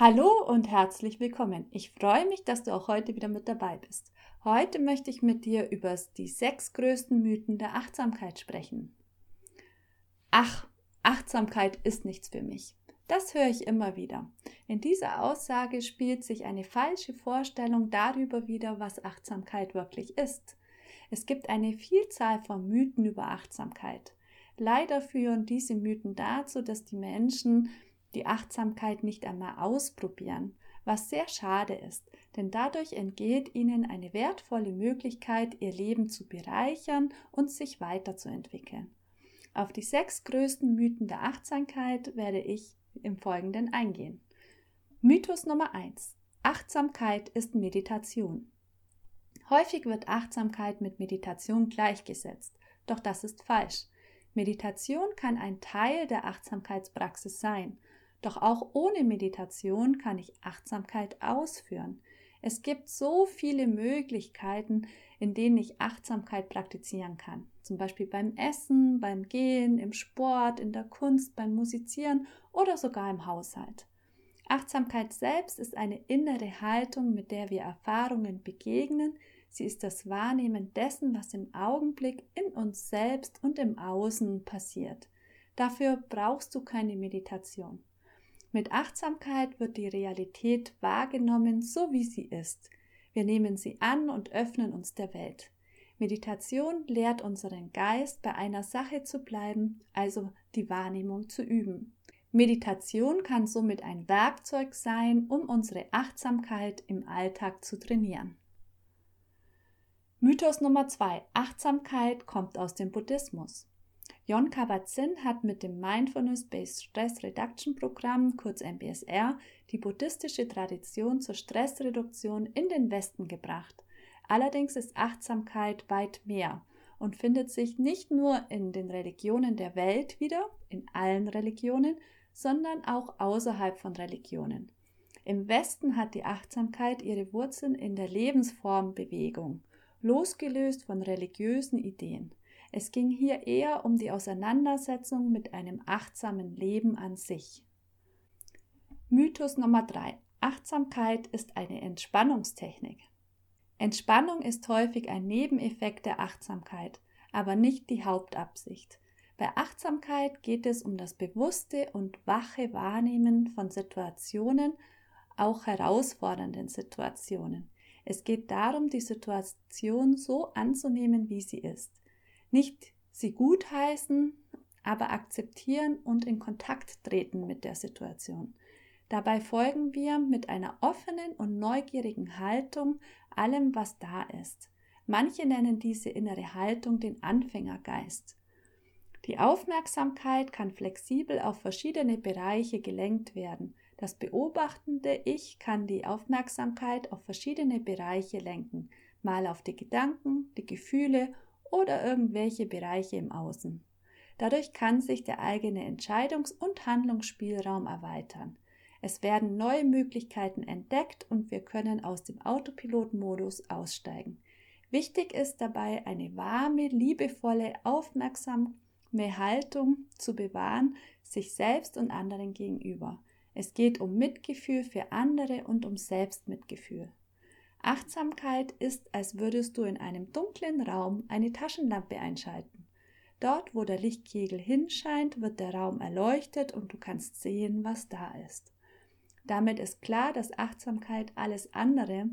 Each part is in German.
Hallo und herzlich willkommen. Ich freue mich, dass du auch heute wieder mit dabei bist. Heute möchte ich mit dir über die sechs größten Mythen der Achtsamkeit sprechen. Ach, Achtsamkeit ist nichts für mich. Das höre ich immer wieder. In dieser Aussage spielt sich eine falsche Vorstellung darüber wider, was Achtsamkeit wirklich ist. Es gibt eine Vielzahl von Mythen über Achtsamkeit. Leider führen diese Mythen dazu, dass die Menschen die Achtsamkeit nicht einmal ausprobieren, was sehr schade ist, denn dadurch entgeht ihnen eine wertvolle Möglichkeit, ihr Leben zu bereichern und sich weiterzuentwickeln. Auf die sechs größten Mythen der Achtsamkeit werde ich im Folgenden eingehen. Mythos Nummer 1. Achtsamkeit ist Meditation. Häufig wird Achtsamkeit mit Meditation gleichgesetzt, doch das ist falsch. Meditation kann ein Teil der Achtsamkeitspraxis sein, doch auch ohne Meditation kann ich Achtsamkeit ausführen. Es gibt so viele Möglichkeiten, in denen ich Achtsamkeit praktizieren kann. Zum Beispiel beim Essen, beim Gehen, im Sport, in der Kunst, beim Musizieren oder sogar im Haushalt. Achtsamkeit selbst ist eine innere Haltung, mit der wir Erfahrungen begegnen. Sie ist das Wahrnehmen dessen, was im Augenblick in uns selbst und im Außen passiert. Dafür brauchst du keine Meditation. Mit Achtsamkeit wird die Realität wahrgenommen, so wie sie ist. Wir nehmen sie an und öffnen uns der Welt. Meditation lehrt unseren Geist, bei einer Sache zu bleiben, also die Wahrnehmung zu üben. Meditation kann somit ein Werkzeug sein, um unsere Achtsamkeit im Alltag zu trainieren. Mythos Nummer 2. Achtsamkeit kommt aus dem Buddhismus. Jon Kabat-Zinn hat mit dem Mindfulness-Based Stress Reduction Programm, kurz MBSR, die buddhistische Tradition zur Stressreduktion in den Westen gebracht. Allerdings ist Achtsamkeit weit mehr und findet sich nicht nur in den Religionen der Welt wieder, in allen Religionen, sondern auch außerhalb von Religionen. Im Westen hat die Achtsamkeit ihre Wurzeln in der Lebensformbewegung, losgelöst von religiösen Ideen. Es ging hier eher um die Auseinandersetzung mit einem achtsamen Leben an sich. Mythos Nummer 3. Achtsamkeit ist eine Entspannungstechnik. Entspannung ist häufig ein Nebeneffekt der Achtsamkeit, aber nicht die Hauptabsicht. Bei Achtsamkeit geht es um das bewusste und wache Wahrnehmen von Situationen, auch herausfordernden Situationen. Es geht darum, die Situation so anzunehmen, wie sie ist. Nicht sie gutheißen, aber akzeptieren und in Kontakt treten mit der Situation. Dabei folgen wir mit einer offenen und neugierigen Haltung allem, was da ist. Manche nennen diese innere Haltung den Anfängergeist. Die Aufmerksamkeit kann flexibel auf verschiedene Bereiche gelenkt werden. Das beobachtende Ich kann die Aufmerksamkeit auf verschiedene Bereiche lenken, mal auf die Gedanken, die Gefühle oder irgendwelche Bereiche im Außen. Dadurch kann sich der eigene Entscheidungs- und Handlungsspielraum erweitern. Es werden neue Möglichkeiten entdeckt und wir können aus dem Autopilotmodus aussteigen. Wichtig ist dabei, eine warme, liebevolle, aufmerksame Haltung zu bewahren, sich selbst und anderen gegenüber. Es geht um Mitgefühl für andere und um Selbstmitgefühl. Achtsamkeit ist, als würdest du in einem dunklen Raum eine Taschenlampe einschalten. Dort, wo der Lichtkegel hinscheint, wird der Raum erleuchtet und du kannst sehen, was da ist. Damit ist klar, dass Achtsamkeit alles andere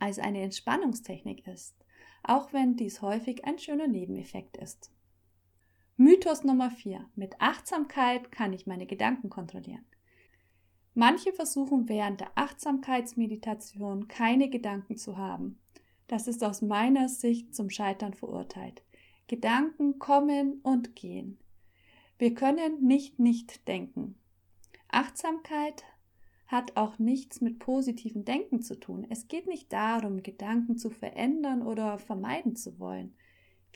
als eine Entspannungstechnik ist, auch wenn dies häufig ein schöner Nebeneffekt ist. Mythos Nummer 4. Mit Achtsamkeit kann ich meine Gedanken kontrollieren. Manche versuchen während der Achtsamkeitsmeditation keine Gedanken zu haben. Das ist aus meiner Sicht zum Scheitern verurteilt. Gedanken kommen und gehen. Wir können nicht nicht denken. Achtsamkeit hat auch nichts mit positivem Denken zu tun. Es geht nicht darum, Gedanken zu verändern oder vermeiden zu wollen.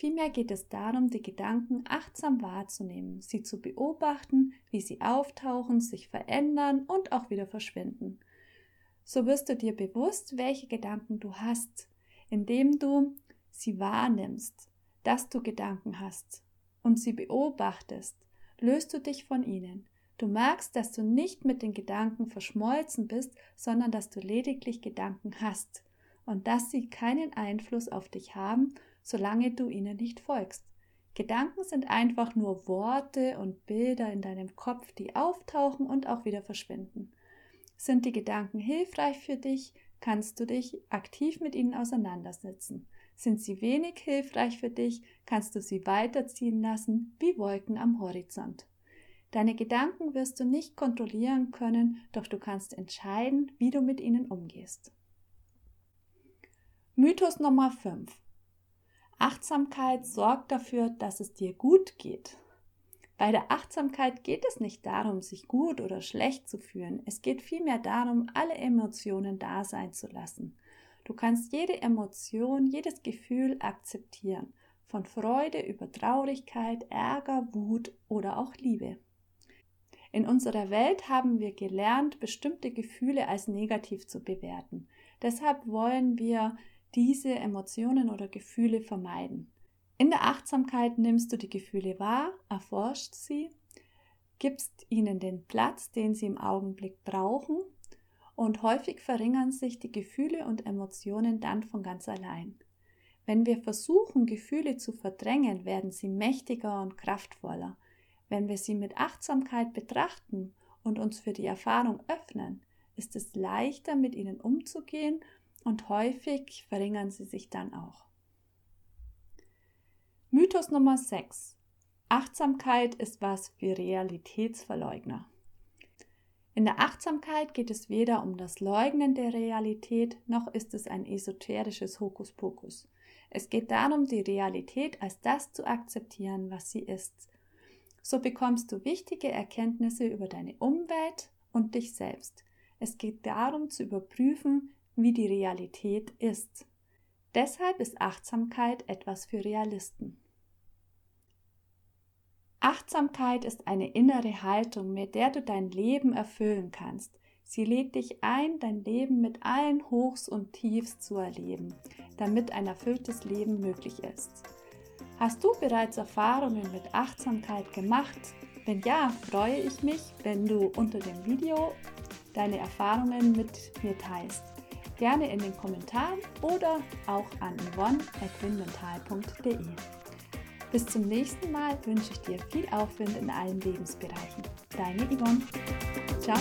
Vielmehr geht es darum, die Gedanken achtsam wahrzunehmen, sie zu beobachten, wie sie auftauchen, sich verändern und auch wieder verschwinden. So wirst du dir bewusst, welche Gedanken du hast, indem du sie wahrnimmst, dass du Gedanken hast und sie beobachtest, löst du dich von ihnen. Du merkst, dass du nicht mit den Gedanken verschmolzen bist, sondern dass du lediglich Gedanken hast und dass sie keinen Einfluss auf dich haben solange du ihnen nicht folgst. Gedanken sind einfach nur Worte und Bilder in deinem Kopf, die auftauchen und auch wieder verschwinden. Sind die Gedanken hilfreich für dich, kannst du dich aktiv mit ihnen auseinandersetzen. Sind sie wenig hilfreich für dich, kannst du sie weiterziehen lassen wie Wolken am Horizont. Deine Gedanken wirst du nicht kontrollieren können, doch du kannst entscheiden, wie du mit ihnen umgehst. Mythos Nummer 5. Achtsamkeit sorgt dafür, dass es dir gut geht. Bei der Achtsamkeit geht es nicht darum, sich gut oder schlecht zu fühlen. Es geht vielmehr darum, alle Emotionen da sein zu lassen. Du kannst jede Emotion, jedes Gefühl akzeptieren. Von Freude über Traurigkeit, Ärger, Wut oder auch Liebe. In unserer Welt haben wir gelernt, bestimmte Gefühle als negativ zu bewerten. Deshalb wollen wir diese Emotionen oder Gefühle vermeiden. In der Achtsamkeit nimmst du die Gefühle wahr, erforscht sie, gibst ihnen den Platz, den sie im Augenblick brauchen und häufig verringern sich die Gefühle und Emotionen dann von ganz allein. Wenn wir versuchen, Gefühle zu verdrängen, werden sie mächtiger und kraftvoller. Wenn wir sie mit Achtsamkeit betrachten und uns für die Erfahrung öffnen, ist es leichter, mit ihnen umzugehen und häufig verringern sie sich dann auch. Mythos Nummer 6. Achtsamkeit ist was für Realitätsverleugner. In der Achtsamkeit geht es weder um das Leugnen der Realität, noch ist es ein esoterisches Hokuspokus. Es geht darum, die Realität als das zu akzeptieren, was sie ist. So bekommst du wichtige Erkenntnisse über deine Umwelt und dich selbst. Es geht darum zu überprüfen, wie die Realität ist. Deshalb ist Achtsamkeit etwas für Realisten. Achtsamkeit ist eine innere Haltung, mit der du dein Leben erfüllen kannst. Sie lädt dich ein, dein Leben mit allen Hochs und Tiefs zu erleben, damit ein erfülltes Leben möglich ist. Hast du bereits Erfahrungen mit Achtsamkeit gemacht? Wenn ja, freue ich mich, wenn du unter dem Video deine Erfahrungen mit mir teilst gerne in den Kommentaren oder auch an yvonne.winmental.de. Bis zum nächsten Mal wünsche ich dir viel Aufwind in allen Lebensbereichen. Deine Yvonne. Ciao.